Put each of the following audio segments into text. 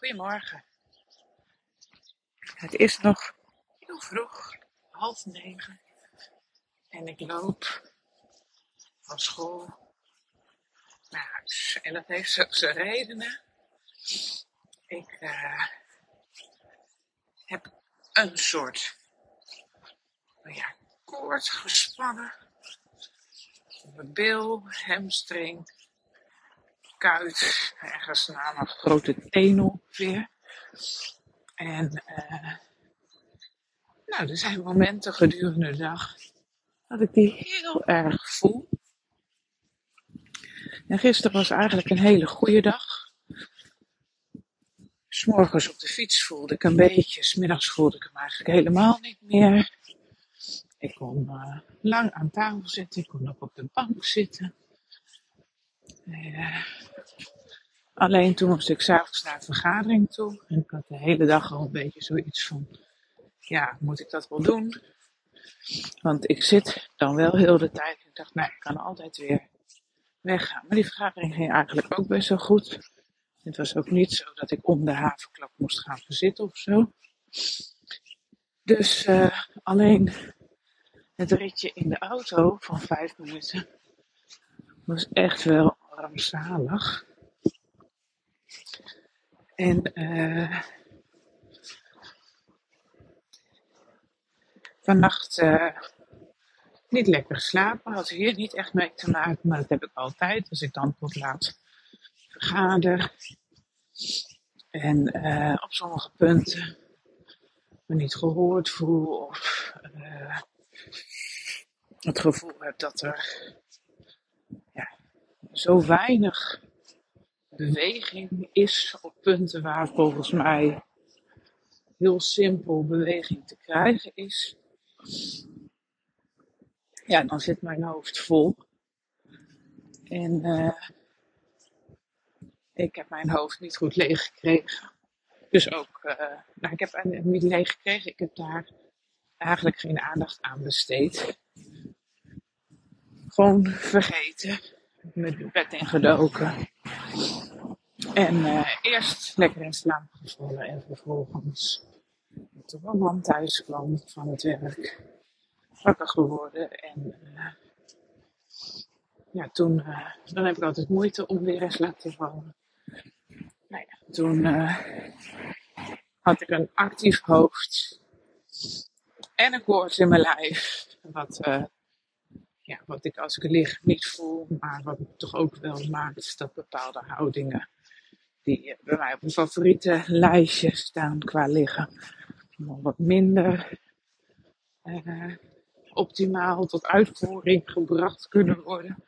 Goedemorgen. Het is nog heel vroeg, half negen. En ik loop van school naar huis. En dat heeft zo zijn redenen. Ik uh, heb een soort nou ja, koord gespannen. Op mijn bil, hamstring, kuit, ergens na een grote teen ongeveer. En uh, nou, er zijn momenten gedurende de dag dat ik die heel erg voel. En gisteren was eigenlijk een hele goede dag. S'morgens op de fiets voelde ik een beetje, smiddags voelde ik hem eigenlijk helemaal niet meer. Ik kon uh, lang aan tafel zitten, ik kon ook op de bank zitten. Uh, alleen toen moest ik s'avonds naar een vergadering toe. En ik had de hele dag al een beetje zoiets van, ja, moet ik dat wel doen? Want ik zit dan wel heel de tijd. Ik dacht, nee, ik kan altijd weer weggaan. Maar die vergadering ging eigenlijk ook best wel goed. Het was ook niet zo dat ik om de havenklap moest gaan zitten of zo. Dus uh, alleen het ritje in de auto van vijf minuten was echt wel rampzalig. En uh, vannacht uh, niet lekker geslapen. Had hier niet echt mee te maken, maar dat heb ik altijd. Als ik dan tot laat vergader. En uh, op sommige punten me niet gehoord voel of het gevoel heb dat er zo weinig beweging is op punten waar volgens mij heel simpel beweging te krijgen is. Ja, dan zit mijn hoofd vol. En uh, ik heb mijn hoofd niet goed leeg gekregen. Dus ook, uh, nou, ik heb het niet leeg gekregen. Ik heb daar eigenlijk geen aandacht aan besteed. Gewoon vergeten. Met de bed ingedoken. En uh, eerst lekker in slaap gevallen en vervolgens, toen mijn man thuis kwam van het werk, wakker geworden. En uh, ja, toen, uh, dan heb ik altijd moeite om weer in slaap te vallen. Nou ja, toen had ik een actief hoofd en een koorts in mijn lijf. Wat, ja, wat ik als ik lig niet voel, maar wat toch ook wel maakt dat bepaalde houdingen die bij mij op een favoriete lijstje staan qua liggen. Wat minder uh, optimaal tot uitvoering gebracht kunnen worden.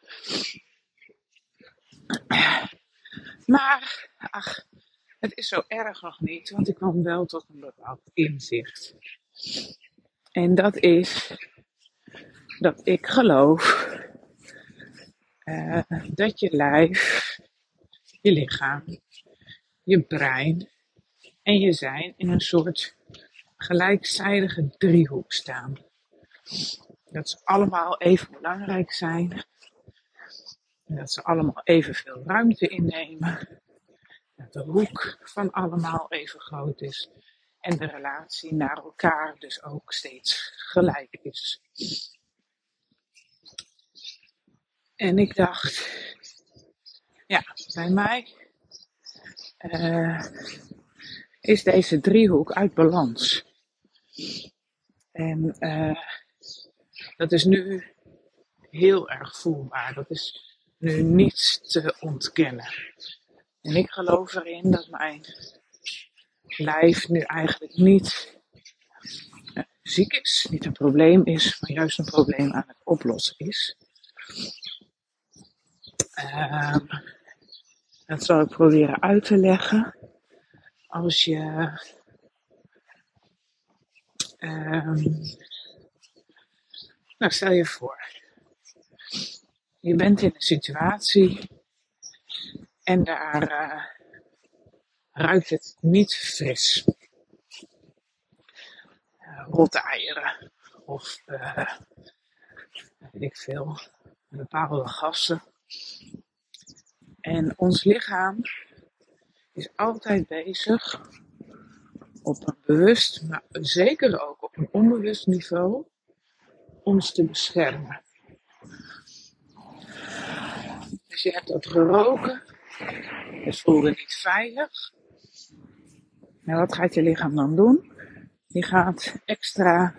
Maar, ach, het is zo erg nog niet, want ik kwam wel tot een bepaald inzicht. En dat is dat ik geloof uh, dat je lijf, je lichaam, je brein en je zijn in een soort gelijkzijdige driehoek staan. Dat ze allemaal even belangrijk zijn. Dat ze allemaal evenveel ruimte innemen. Dat de hoek van allemaal even groot is. En de relatie naar elkaar dus ook steeds gelijk is. En ik dacht, ja, bij mij uh, is deze driehoek uit balans. En uh, dat is nu heel erg voelbaar. Dat is nu niets te ontkennen. En ik geloof erin dat mijn lijf nu eigenlijk niet uh, ziek is, niet een probleem is, maar juist een probleem aan het oplossen is. Uh, dat zal ik proberen uit te leggen. Als je um, nou, stel je voor, je bent in een situatie en daar uh, ruikt het niet fris. Uh, rotte eieren of uh, weet ik veel, bepaalde gassen. En ons lichaam is altijd bezig op een bewust, maar zeker ook op een onbewust niveau, ons te beschermen. Dus je hebt dat geroken, het voelde niet veilig. En wat gaat je lichaam dan doen? Die gaat extra,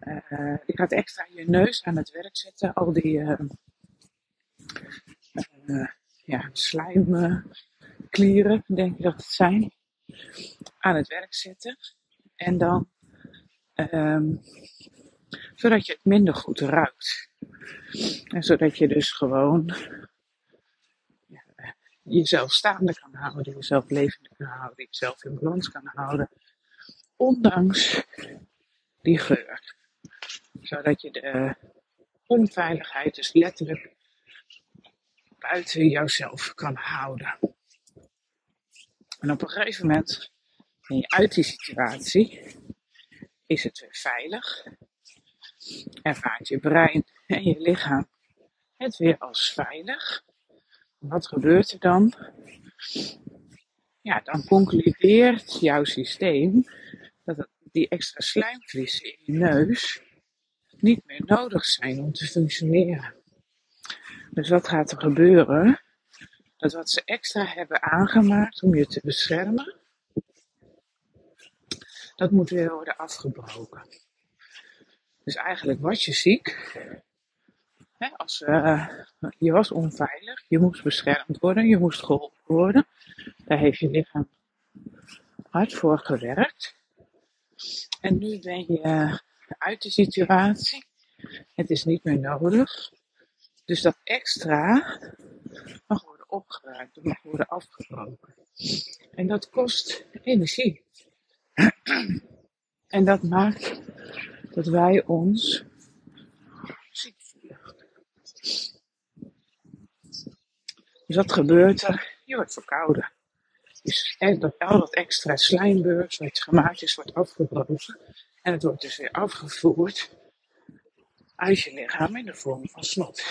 uh, die gaat extra je neus aan het werk zetten, al die uh, uh, ja, slijmklieren, denk ik dat het zijn, aan het werk zetten. En dan, um, zodat je het minder goed ruikt. En zodat je dus gewoon jezelf staande kan houden, jezelf levend kan houden, jezelf in balans kan houden. Ondanks die geur. Zodat je de onveiligheid dus letterlijk buiten jouzelf kan houden. En op een gegeven moment ben je uit die situatie, is het weer veilig, ervaart je brein en je lichaam het weer als veilig. Wat gebeurt er dan? Ja, dan concludeert jouw systeem dat die extra slijmvliezen in je neus niet meer nodig zijn om te functioneren. Dus wat gaat er gebeuren? Dat wat ze extra hebben aangemaakt om je te beschermen, dat moet weer worden afgebroken. Dus eigenlijk was je ziek. Hè, als, uh, je was onveilig, je moest beschermd worden, je moest geholpen worden. Daar heeft je lichaam hard voor gewerkt. En nu ben je uit de situatie. Het is niet meer nodig. Dus dat extra mag worden opgeruimd, mag worden afgebroken. En dat kost energie. En dat maakt dat wij ons ziek voelen. Dus wat gebeurt er? Je wordt verkouden. Dus dat al dat extra slijmbeurs wat gemaakt is, wordt afgebroken. En het wordt dus weer afgevoerd uit je lichaam in de vorm van snot.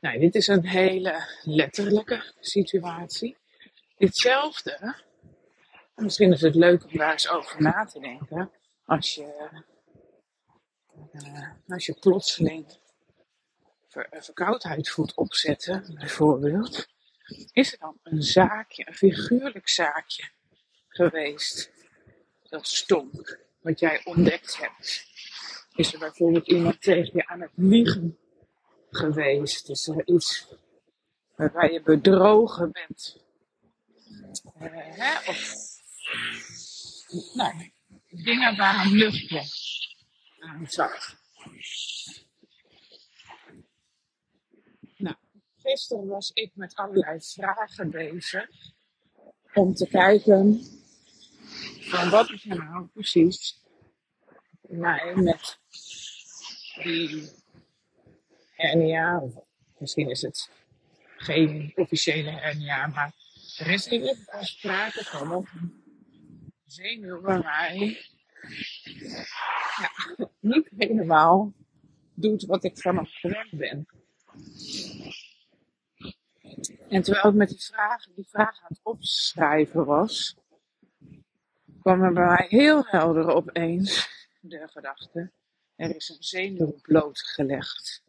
Nou, dit is een hele letterlijke situatie. Ditzelfde, misschien is het leuk om daar eens over na te denken, als je, uh, als je plotseling ver, verkoudheid voelt opzetten, bijvoorbeeld, is er dan een zaakje, een figuurlijk zaakje geweest dat stonk, wat jij ontdekt hebt? Is er bijvoorbeeld iemand tegen je aan het liegen geweest? Is er iets waarbij je bedrogen bent? Uh, hè? Of nou, dingen waar een luchtje aan zat. Nou, gisteren was ik met allerlei vragen bezig om te kijken van wat is er nou precies mij met die hernia, misschien is het geen officiële hernia, maar er is in ieder geval sprake van een zenuw bij mij ja, niet helemaal doet wat ik van hem gewend ben. En terwijl ik met die vraag, die vraag aan het opschrijven was, kwam er bij mij heel helder opeens de gedachte, er is een zenuw blootgelegd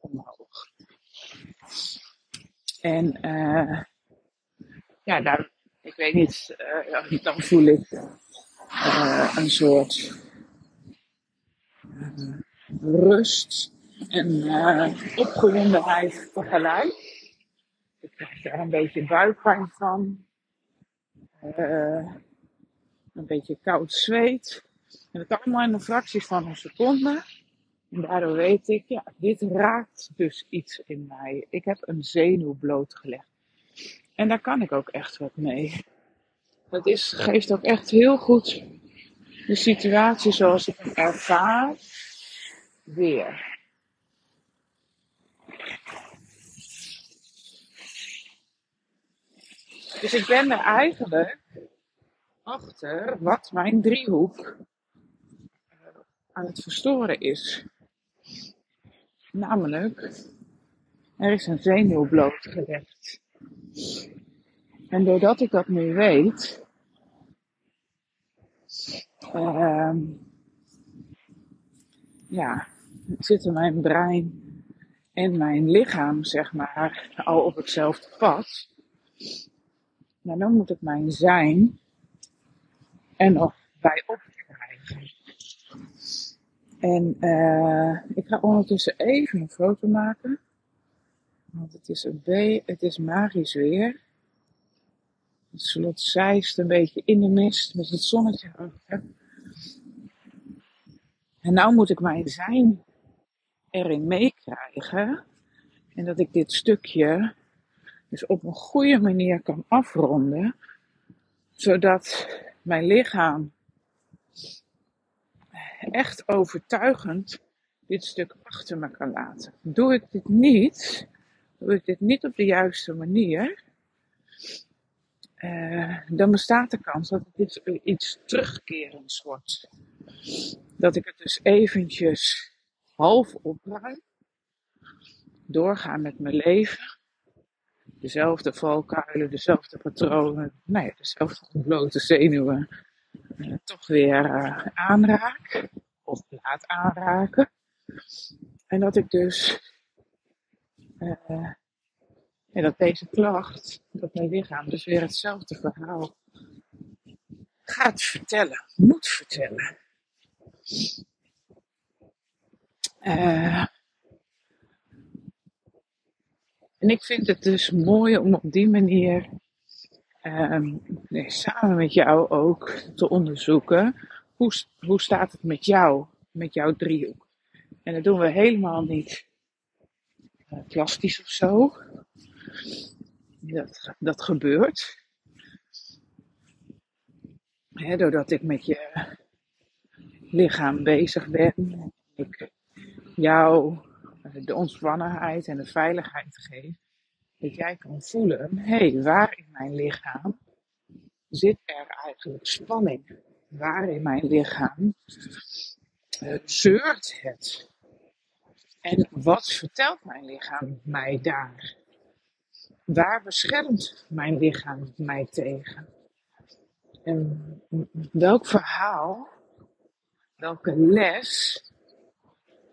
omhoog. En uh, ja, daar, ik weet niet, uh, dan voel ik uh, een soort rust en opgewondenheid tegelijk. Ik krijg daar een beetje buikpijn van. een beetje koud zweet. En allemaal in een fractie van een seconde. En daardoor weet ik, ja, dit raakt dus iets in mij. Ik heb een zenuw blootgelegd. En daar kan ik ook echt wat mee. Dat is, geeft ook echt heel goed de situatie zoals ik hem ervaar weer. Dus ik ben er eigenlijk achter wat mijn driehoek aan het verstoren is. Namelijk Er is een zenuw blootgelegd. En doordat ik dat nu weet, ehm ja, zitten mijn brein en mijn lichaam, zeg maar, al op hetzelfde pad. Maar dan moet ik mijn zijn er nog bij opkrijgen. En uh, ik ga ondertussen even een foto maken. Want het is een B, het is magisch weer. Het slot zijst een beetje in de mist met het zonnetje achter. En nou moet ik mijn zijn erin meekrijgen. En dat ik dit stukje dus op een goede manier kan afronden. Zodat mijn lichaam echt overtuigend dit stuk achter me kan laten. Doe ik dit niet, doe ik dit niet op de juiste manier, uh, dan bestaat de kans dat het iets terugkerends wordt. Dat ik het dus eventjes half opruim, doorga met mijn leven, dezelfde valkuilen, dezelfde patronen, nee, nou dezelfde ontblote zenuwen, uh, toch weer uh, aanraak of laat aanraken. En dat ik dus, uh, en dat deze klacht, dat mijn lichaam dus weer hetzelfde verhaal gaat vertellen, moet vertellen. En ik vind het dus mooi om op die manier nee, samen met jou ook te onderzoeken hoe, hoe staat het met jou, met jouw driehoek. En dat doen we helemaal niet uh, plastisch of zo. Dat, dat gebeurt. Doordat ik met je lichaam bezig ben. Ik jou de ontspannenheid en de veiligheid geef. Dat jij kan voelen, hé, hey, waar in mijn lichaam zit er eigenlijk spanning? Waar in mijn lichaam uh, zeurt het? En wat vertelt mijn lichaam mij daar? Waar beschermt mijn lichaam mij tegen? En welk verhaal, welke les,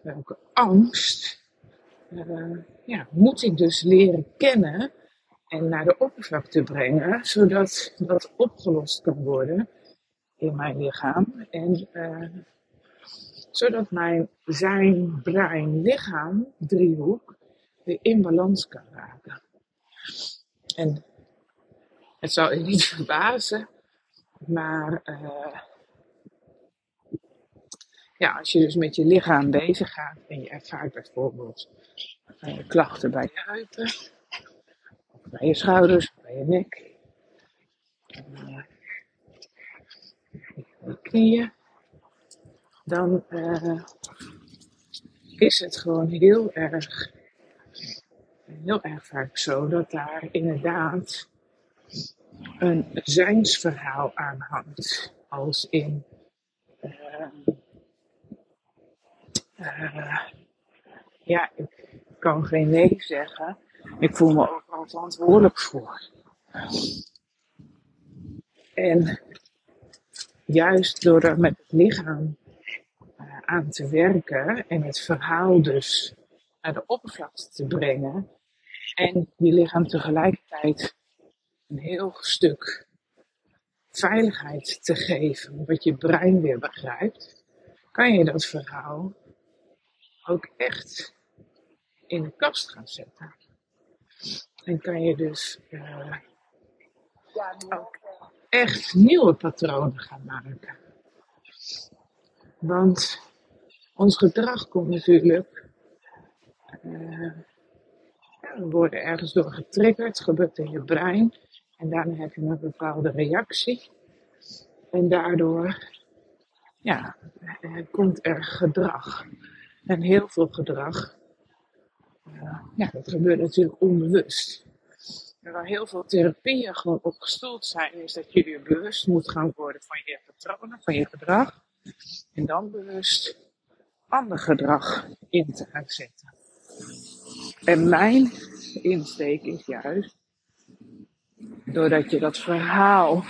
welke angst uh, ja, moet ik dus leren kennen en naar de oppervlakte brengen, zodat dat opgelost kan worden in mijn lichaam. En uh, zodat mijn zijn, brein, lichaam driehoek weer in balans kan raken. En het zou je niet verbazen, maar uh, ja, als je dus met je lichaam bezig gaat en je ervaart bijvoorbeeld uh, klachten bij je heupen, bij je schouders, bij je nek, uh, je knieën, dan uh, is het gewoon heel erg, heel erg vaak zo dat daar inderdaad een zijnsverhaal aan hangt. Als in uh, ja, ik kan geen nee zeggen. Ik voel me overal verantwoordelijk voor. En juist door er met het lichaam uh, aan te werken en het verhaal dus naar de oppervlakte te brengen en je lichaam tegelijkertijd een heel stuk veiligheid te geven, wat je brein weer begrijpt, kan je dat verhaal ook echt in de kast gaan zetten. En kan je dus uh, ook echt nieuwe patronen gaan maken. Want ons gedrag komt natuurlijk. Uh, ja, we worden ergens door getriggerd, gebeurt in je brein. En daarna heb je een bepaalde reactie. En daardoor ja, eh, komt er gedrag. En heel veel gedrag, uh, ja, dat gebeurt natuurlijk onbewust. En waar heel veel therapieën gewoon op gestoeld zijn, is dat je weer bewust moet gaan worden van je patronen, van je gedrag. En dan bewust ander gedrag in te gaan zetten. En mijn insteek is juist, doordat je dat verhaal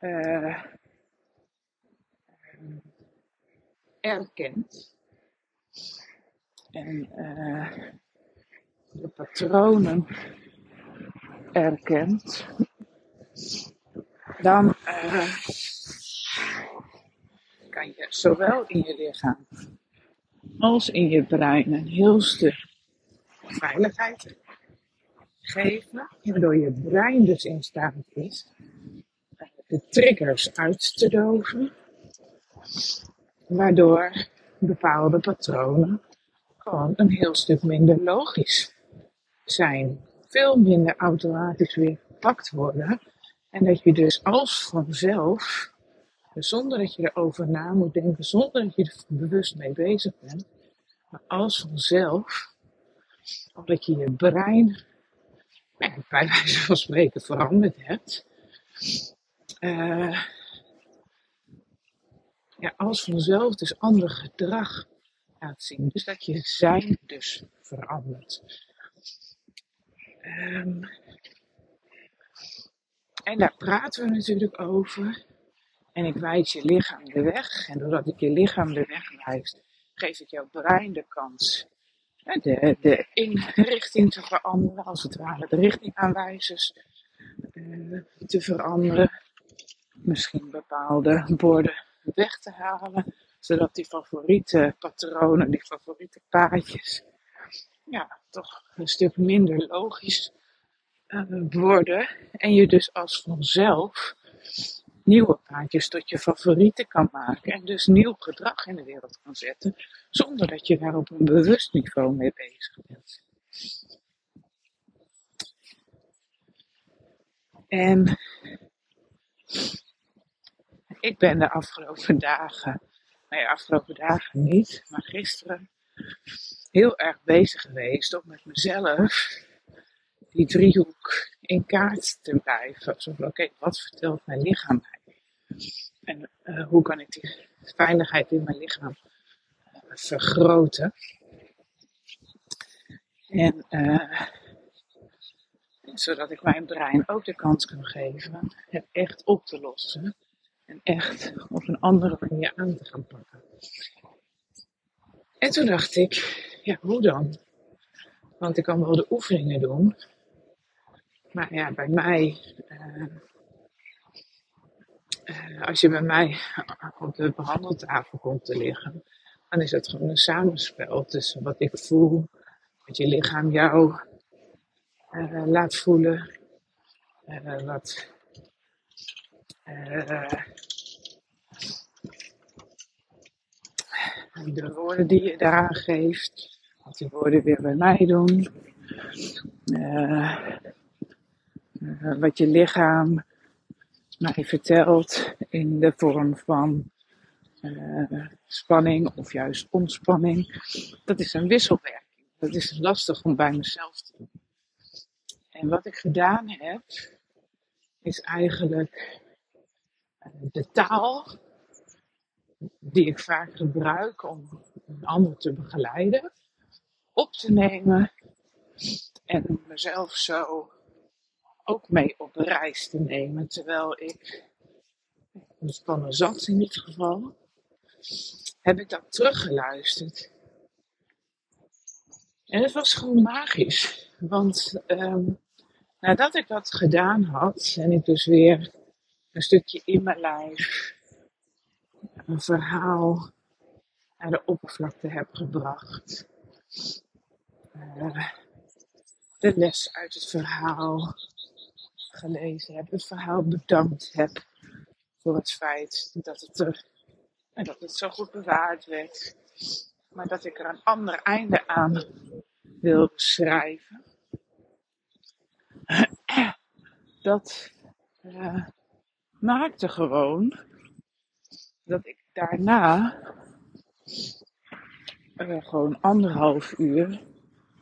uh, erkent. En uh, de patronen erkent, dan uh, kan je zowel in je lichaam als in je brein een heel stuk veiligheid geven, waardoor je brein dus in staat is de triggers uit te doven, waardoor bepaalde patronen gewoon een heel stuk minder logisch zijn, veel minder automatisch weer gepakt worden en dat je dus als vanzelf zonder dat je erover na moet denken, zonder dat je er bewust mee bezig bent. Maar als vanzelf, omdat je je brein bij wijze van spreken veranderd hebt. Uh, als vanzelf dus ander gedrag laat zien. Dus dat je zijn dus verandert. Um, en daar praten we natuurlijk over. En ik wijs je lichaam de weg. En doordat ik je lichaam de weg wijs, geef ik jouw brein de kans de, de inrichting te veranderen, als het ware, de richtingaanwijzers uh, te veranderen. Misschien bepaalde borden weg te halen, zodat die favoriete patronen, die favoriete paadjes, ja, toch een stuk minder logisch uh, worden. En je dus als vanzelf nieuwe paadjes tot je favorieten kan maken en dus nieuw gedrag in de wereld kan zetten, zonder dat je daar op een bewust niveau mee bezig bent. En ik ben de afgelopen dagen, nee, afgelopen dagen niet, maar gisteren heel erg bezig geweest om met mezelf die driehoek in kaart te blijven. Zo oké, wat vertelt mijn lichaam mij? En uh, hoe kan ik die veiligheid in mijn lichaam uh, vergroten? En uh, zodat ik mijn brein ook de kans kan geven het echt op te lossen. En echt op een andere manier aan te gaan pakken. En toen dacht ik, ja, hoe dan? Want ik kan wel de oefeningen doen. Maar ja, bij mij uh, als je bij mij op de behandeltafel komt te liggen, dan is het gewoon een samenspel tussen wat ik voel, wat je lichaam jou uh, laat voelen, wat de woorden die je daaraan geeft, wat die woorden weer bij mij doen, wat je lichaam mij vertelt in de vorm van spanning of juist ontspanning. Dat is een wisselwerking. Dat is lastig om bij mezelf te doen. En wat ik gedaan heb, is eigenlijk de taal die ik vaak gebruik om een ander te begeleiden, op te nemen en mezelf zo ook mee op reis te nemen. Terwijl ik ontspannen zat in dit geval, heb ik dat teruggeluisterd. En het was gewoon magisch. Want um, nadat ik dat gedaan had en ik dus weer een stukje in mijn lijf, een verhaal naar de oppervlakte heb gebracht. Uh, de les uit het verhaal gelezen heb, het verhaal bedankt heb voor het feit dat het er en dat het zo goed bewaard werd, maar dat ik er een ander einde aan wil schrijven. Dat uh, maakte gewoon dat ik daarna uh, gewoon anderhalf uur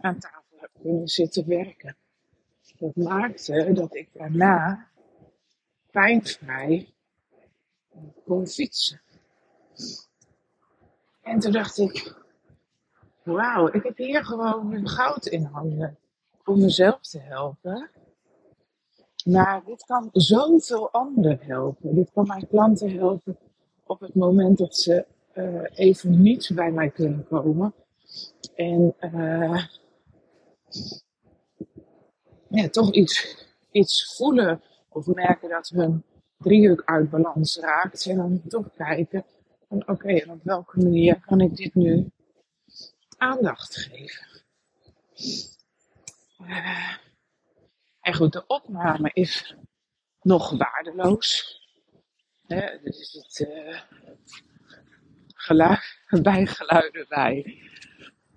aan tafel heb kunnen zitten werken. Dat maakte dat ik daarna pijnvrij kon fietsen. En toen dacht ik, wauw, ik heb hier gewoon goud in handen om mezelf te helpen. Maar dit kan zoveel anderen helpen. Dit kan mijn klanten helpen op het moment dat ze uh, even niet bij mij kunnen komen. En ja, toch iets, iets voelen of merken dat hun driehoek uit balans raakt. En dan toch kijken van oké, op welke manier kan ik dit nu aandacht geven. Uh, en goed, de opname is nog waardeloos. Hè, dus het uh, geluid, bijgeluiden bij.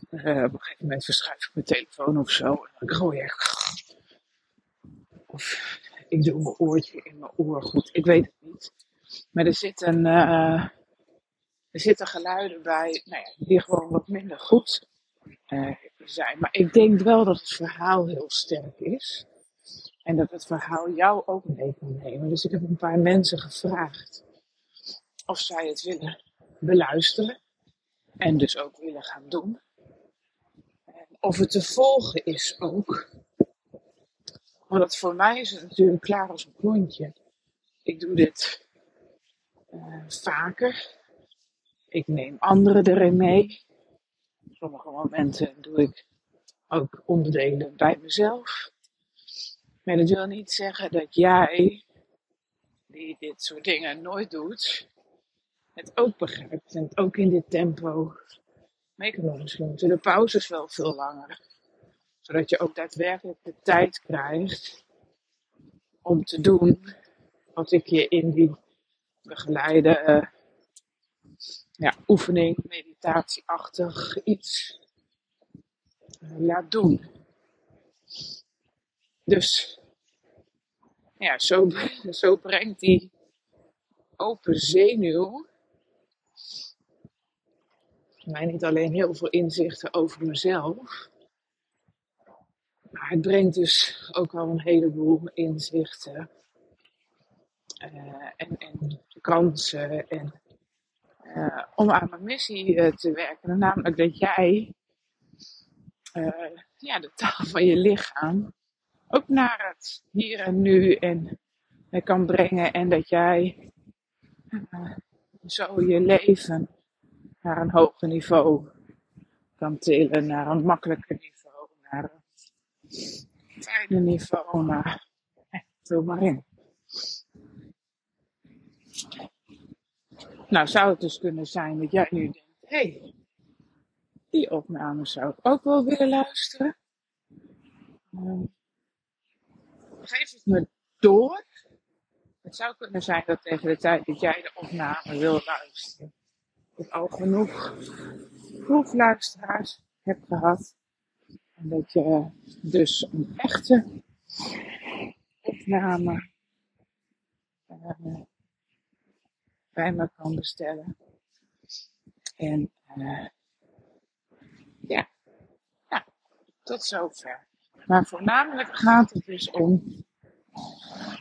Uh, op een gegeven moment verschuif ik mijn telefoon of zo. En dan gooi ik. Of ik doe mijn oortje in mijn oor. Goed, ik weet het niet. Maar er zitten, uh, er zitten geluiden bij nou ja, die gewoon wat minder goed zijn. Maar ik denk wel dat het verhaal heel sterk is. En dat het verhaal jou ook mee kan nemen. Dus ik heb een paar mensen gevraagd of zij het willen beluisteren. En dus ook willen gaan doen. En of het te volgen is ook. Want voor mij is het natuurlijk klaar als een klontje. Ik doe dit uh, vaker. Ik neem anderen erin mee. Sommige momenten doe ik ook onderdelen bij mezelf. Maar dat wil niet zeggen dat jij, die dit soort dingen nooit doet, het ook begrijpt en het ook in dit tempo mee kan doen. Misschien de pauzes wel veel langer. Zodat je ook daadwerkelijk de tijd krijgt om te doen wat ik je in die begeleide uh, ja, oefening, meditatieachtig iets uh, laat doen. Dus ja, zo, zo brengt die open zenuw mij niet alleen heel veel inzichten over mezelf, maar het brengt dus ook wel een heleboel inzichten uh, en, en kansen en, uh, om aan mijn missie uh, te werken. Namelijk dat jij ja, de taal van je lichaam ook naar het hier en nu en kan brengen. En dat jij zo je leven naar een hoger niveau kan tillen, naar een makkelijker niveau, naar een fijne niveau, maar vul maar in. Nou, zou het dus kunnen zijn dat jij nu denkt, hé, hey, die opname zou ik ook wel willen luisteren. Uh, geef het me door. Het zou kunnen zijn dat tegen de tijd dat jij de opname wil luisteren, ik al genoeg proefluisteraars hebt gehad. En dat je dus een echte opname uh, bij me kan bestellen. En uh, ja, ja, tot zover. Maar voornamelijk gaat het dus om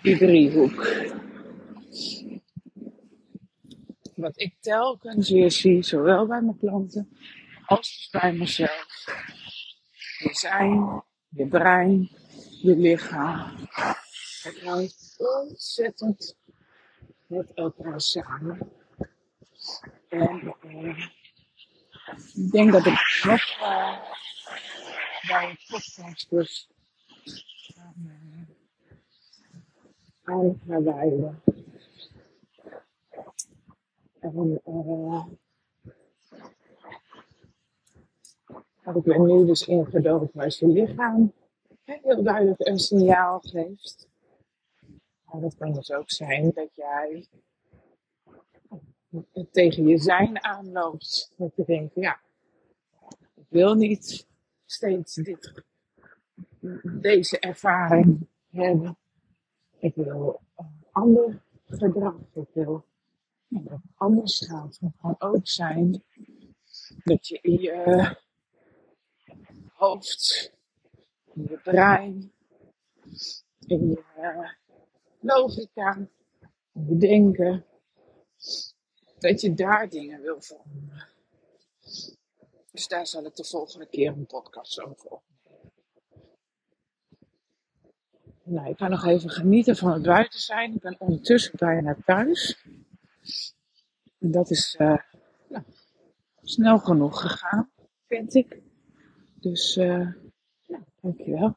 die driehoek. Wat ik telkens weer zie, zowel bij mijn klanten als dus bij mezelf. Je zijn, je brein, je lichaam. Het hangt ontzettend met elkaar samen. En uh, ik denk dat ik nog bij een podcast dus aan, aan ga wijden. En uh, ik ben nu dus ingedoofd als je lichaam heel duidelijk een signaal geeft. Maar dat kan dus ook zijn dat jij tegen je zijn aanloopt. Dat je denkt, ja, ik wil niet steeds deze ervaring hebben. Ik wil ander gedrag. Ik wil het anders gaat. Het kan ook zijn dat je in je hoofd, in je brein, in je logica, in je denken, dat je daar dingen wil veranderen. Dus daar zal ik de volgende keer een podcast over opnemen. Nou, ik ga nog even genieten van het buiten zijn. Ik ben ondertussen bijna thuis. En dat is uh, nou, snel genoeg gegaan, vind ik. Dus uh, nou, dankjewel.